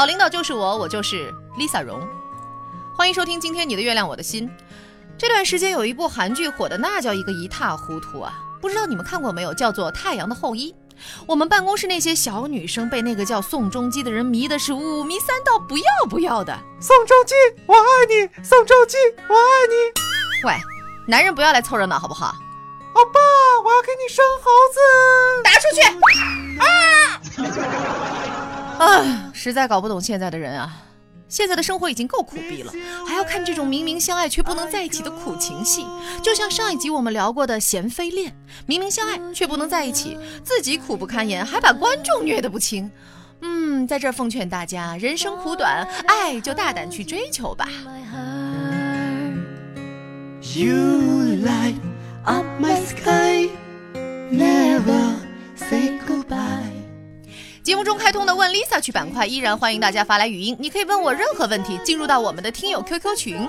好领导就是我，我就是 Lisa 荣。欢迎收听今天你的月亮我的心。这段时间有一部韩剧火的那叫一个一塌糊涂啊，不知道你们看过没有？叫做《太阳的后裔》。我们办公室那些小女生被那个叫宋仲基的人迷的是五迷三道不要不要的。宋仲基，我爱你，宋仲基，我爱你。喂，男人不要来凑热闹好不好？欧巴，我要给你生猴子，打出去！啊！啊，实在搞不懂现在的人啊。现在的生活已经够苦逼了，还要看这种明明相爱却不能在一起的苦情戏，就像上一集我们聊过的《贤妃恋》，明明相爱却不能在一起，自己苦不堪言，还把观众虐得不轻。嗯，在这儿奉劝大家，人生苦短，爱就大胆去追求吧。You light up my sky, never. 节目中开通的问 Lisa 去板块依然欢迎大家发来语音，你可以问我任何问题，进入到我们的听友 QQ 群，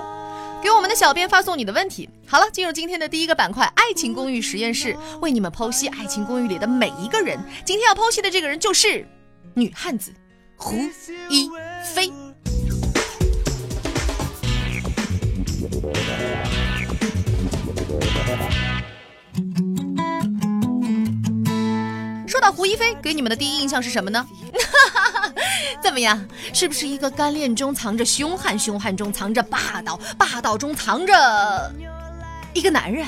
给我们的小编发送你的问题。好了，进入今天的第一个板块——爱情公寓实验室，为你们剖析爱情公寓里的每一个人。今天要剖析的这个人就是女汉子胡一菲。到胡一菲给你们的第一印象是什么呢？怎么样？是不是一个干练中藏着凶悍，凶悍中藏着霸道，霸道中藏着一个男人？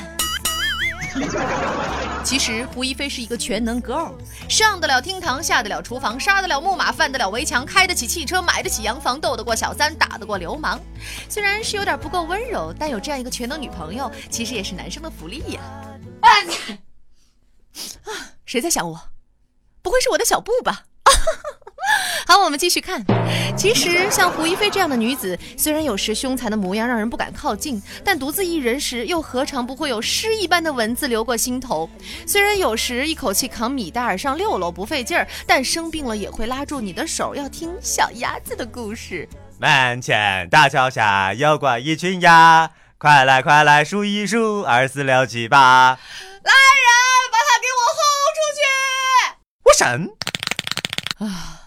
其实胡一菲是一个全能 girl，上得了厅堂，下得了厨房，杀得了木马，翻得了围墙，开得起汽车，买得起洋房，斗得过小三，打得过流氓。虽然是有点不够温柔，但有这样一个全能女朋友，其实也是男生的福利呀。啊！谁在想我？不会是我的小布吧？好，我们继续看。其实像胡一菲这样的女子，虽然有时凶残的模样让人不敢靠近，但独自一人时又何尝不会有诗一般的文字流过心头？虽然有时一口气扛米袋儿上六楼不费劲儿，但生病了也会拉住你的手，要听小鸭子的故事。门前大桥下游过一群鸭，快来快来数一数，二四六七八。来人，把它给我轰出去！我神啊！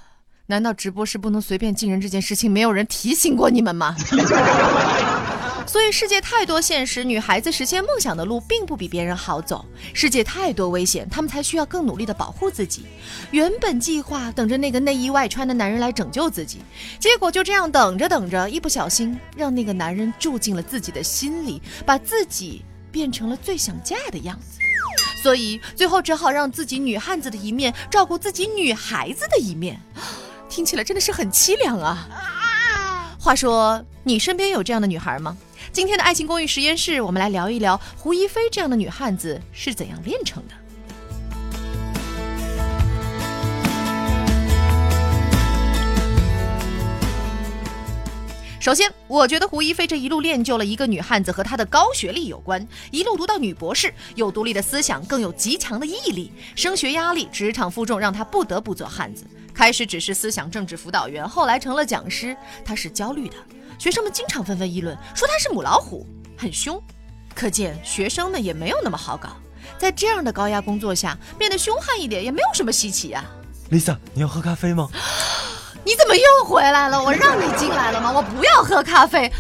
难道直播室不能随便进人这件事情，没有人提醒过你们吗？所以世界太多现实，女孩子实现梦想的路并不比别人好走。世界太多危险，她们才需要更努力的保护自己。原本计划等着那个内衣外穿的男人来拯救自己，结果就这样等着等着，一不小心让那个男人住进了自己的心里，把自己变成了最想嫁的样子。所以最后只好让自己女汉子的一面照顾自己女孩子的一面，听起来真的是很凄凉啊。话说你身边有这样的女孩吗？今天的爱情公寓实验室，我们来聊一聊胡一菲这样的女汉子是怎样炼成的。首先，我觉得胡一菲这一路练就了一个女汉子，和她的高学历有关。一路读到女博士，有独立的思想，更有极强的毅力。升学压力、职场负重，让她不得不做汉子。开始只是思想政治辅导员，后来成了讲师。她是焦虑的，学生们经常纷纷议论，说她是母老虎，很凶。可见学生们也没有那么好搞。在这样的高压工作下，变得凶悍一点也没有什么稀奇啊。Lisa，你要喝咖啡吗？你怎么又回来了？我让你进来了吗？我不要喝咖啡。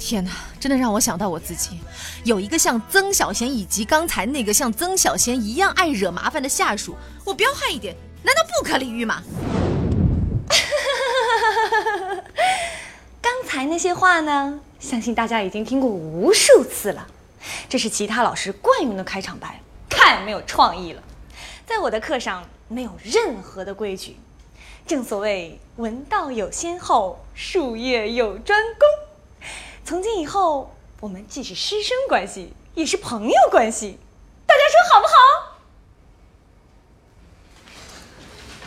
天哪，真的让我想到我自己，有一个像曾小贤以及刚才那个像曾小贤一样爱惹麻烦的下属，我彪悍一点，难道不可理喻吗？刚才那些话呢，相信大家已经听过无数次了。这是其他老师惯用的开场白，太没有创意了。在我的课上，没有任何的规矩。正所谓文道有先后，术业有专攻。从今以后，我们既是师生关系，也是朋友关系。大家说好不好？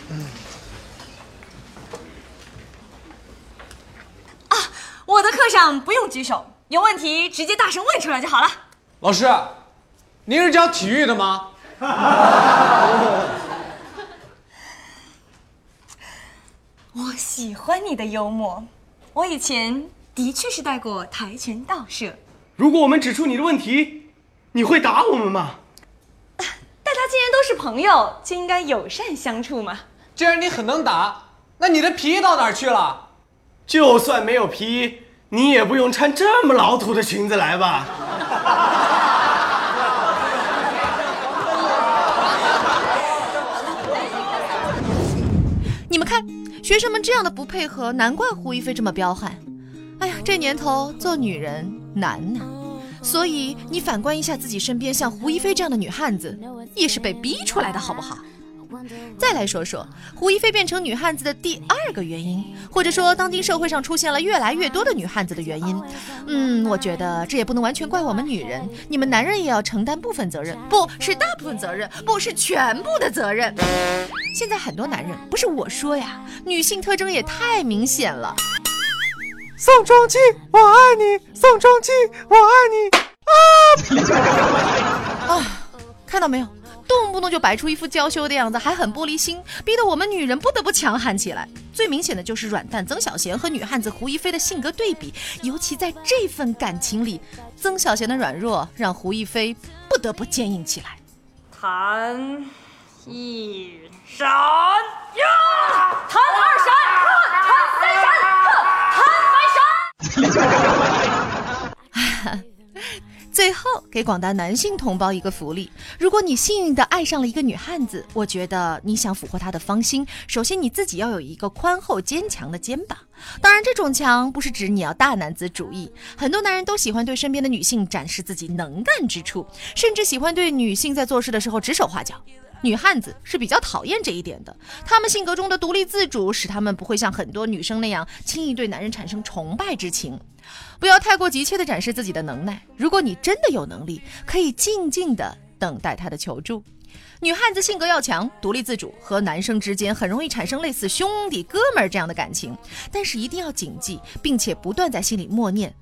嗯。啊，我的课上不用举手，有问题直接大声问出来就好了。老师，您是教体育的吗？我喜欢你的幽默，我以前的确是带过跆拳道社。如果我们指出你的问题，你会打我们吗？大家既然都是朋友，就应该友善相处嘛。既然你很能打，那你的皮衣到哪儿去了？就算没有皮衣，你也不用穿这么老土的裙子来吧？看，学生们这样的不配合，难怪胡一菲这么彪悍。哎呀，这年头做女人难呐。所以你反观一下自己身边像胡一菲这样的女汉子，也是被逼出来的，好不好？再来说说胡一菲变成女汉子的第二个原因，或者说当今社会上出现了越来越多的女汉子的原因。嗯，我觉得这也不能完全怪我们女人，你们男人也要承担部分责任，不是大部分责任，不是全部的责任。现在很多男人，不是我说呀，女性特征也太明显了。宋仲基，我爱你，宋仲基，我爱你啊！啊，看到没有？动不动就摆出一副娇羞的样子，还很玻璃心，逼得我们女人不得不强悍起来。最明显的就是软蛋曾小贤和女汉子胡一菲的性格对比，尤其在这份感情里，曾小贤的软弱让胡一菲不得不坚硬起来。弹一闪呀，弹二闪，弹三闪，弹百闪。最后给广大男性同胞一个福利：如果你幸运的爱上了一个女汉子，我觉得你想俘获她的芳心，首先你自己要有一个宽厚坚强的肩膀。当然，这种强不是指你要大男子主义。很多男人都喜欢对身边的女性展示自己能干之处，甚至喜欢对女性在做事的时候指手画脚。女汉子是比较讨厌这一点的，她们性格中的独立自主，使她们不会像很多女生那样轻易对男人产生崇拜之情。不要太过急切地展示自己的能耐。如果你真的有能力，可以静静地等待他的求助。女汉子性格要强，独立自主，和男生之间很容易产生类似兄弟哥们儿这样的感情。但是一定要谨记，并且不断在心里默念：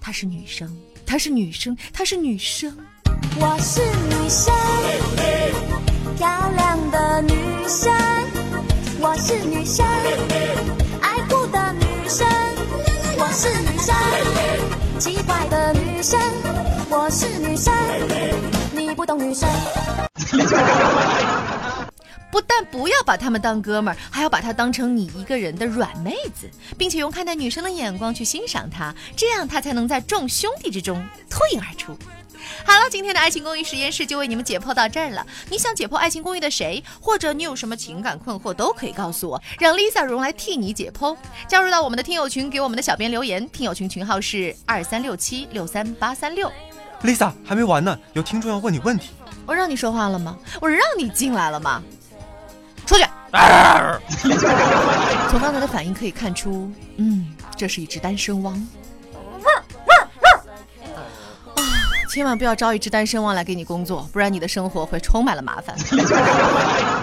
她是女生，她是女生，她是女生。我是女生，漂亮的女生。我是女生，爱哭的女生。是女生，奇怪的女生。我是女生，你不懂女生。不但不要把他们当哥们儿，还要把他当成你一个人的软妹子，并且用看待女生的眼光去欣赏他，这样他才能在众兄弟之中脱颖而出。好了，今天的爱情公寓实验室就为你们解剖到这儿了。你想解剖爱情公寓的谁，或者你有什么情感困惑，都可以告诉我，让 Lisa 荣来替你解剖。加入到我们的听友群，给我们的小编留言，听友群群号是二三六七六三八三六。Lisa 还没完呢，有听众要问你问题。我让你说话了吗？我让你进来了吗？出去！从刚才的反应可以看出，嗯，这是一只单身汪。千万不要招一只单身汪来给你工作，不然你的生活会充满了麻烦。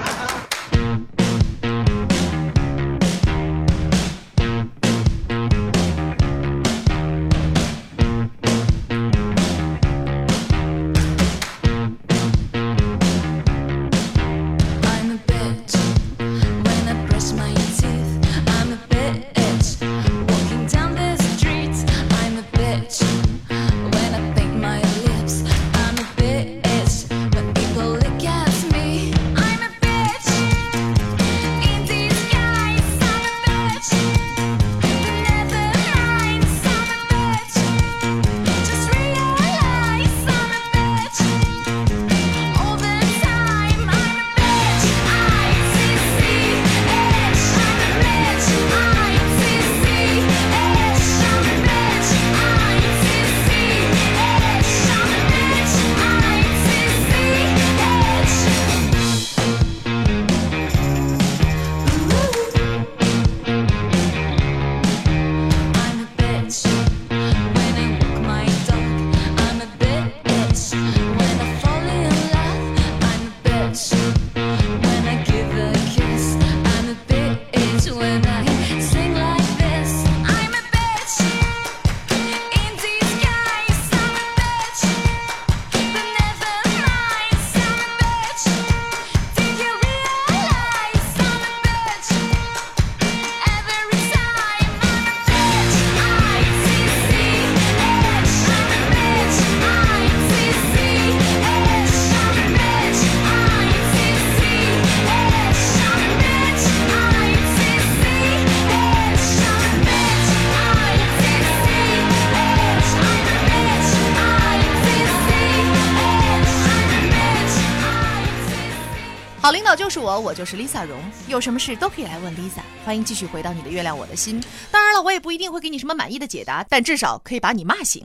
好领导就是我，我就是 Lisa 荣。有什么事都可以来问 Lisa。欢迎继续回到你的月亮我的心。当然了，我也不一定会给你什么满意的解答，但至少可以把你骂醒。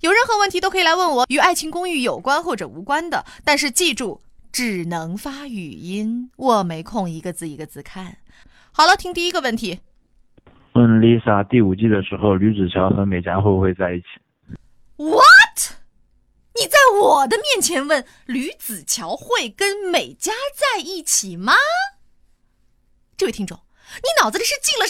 有任何问题都可以来问我，与《爱情公寓》有关或者无关的。但是记住，只能发语音，我没空一个字一个字看。好了，听第一个问题。问 Lisa 第五季的时候，吕子乔和美嘉会不会在一起？What？你在我的面前问吕子乔会跟美嘉在一起吗？这位听众，你脑子里是进了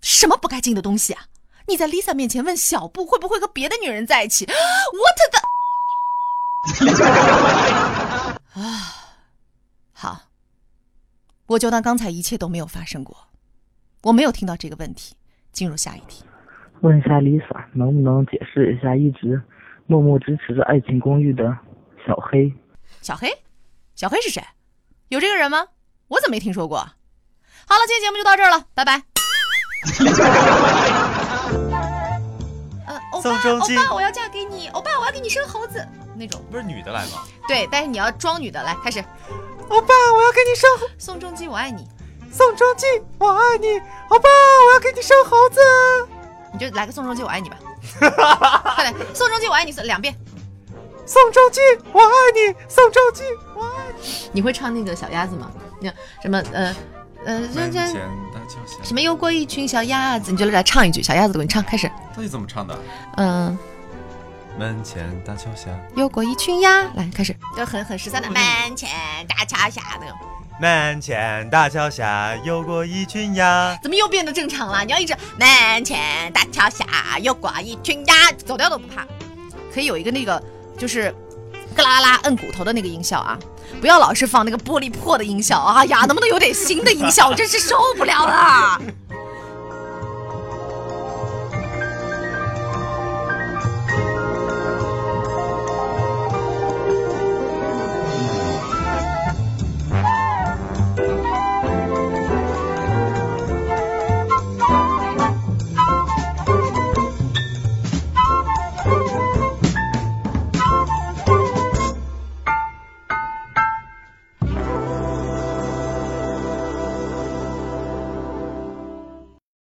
什么不该进的东西啊？你在 Lisa 面前问小布会不会和别的女人在一起？What the？啊，好，我就当刚才一切都没有发生过，我没有听到这个问题。进入下一题。问一下 Lisa，能不能解释一下一直默默支持着《爱情公寓》的小黑？小黑，小黑是谁？有这个人吗？我怎么没听说过？好了，今天节目就到这儿了，拜拜。呃，欧巴，宋仲基欧巴，我要嫁给你，欧巴，我要给你生猴子，那种。不是女的来吗？对，但是你要装女的，来开始。欧巴，我要给你生猴。宋仲基，我爱你，宋仲基，我爱你。欧巴，我要给你生猴子。你就来个宋仲基，我爱你吧。快点，宋仲基，我爱你，两遍。宋仲基，我爱你。宋仲基，我爱你。你会唱那个小鸭子吗？你看什么呃呃，门这这前大桥下，什么游过一群小鸭子，你就来唱一句小鸭子，给你唱，开始。到底怎么唱的？嗯。门前大桥下，游过一群鸭，来开始，就很很十三的门前大桥下那种，门前大桥下游过一群鸭。怎么又变得正常了？你要一直门前大桥下游过一群鸭，走掉都不怕，可以有一个那个就是咯啦啦摁骨头的那个音效啊，不要老是放那个玻璃破的音效啊呀，能不能有点新的音效？我真是受不了了。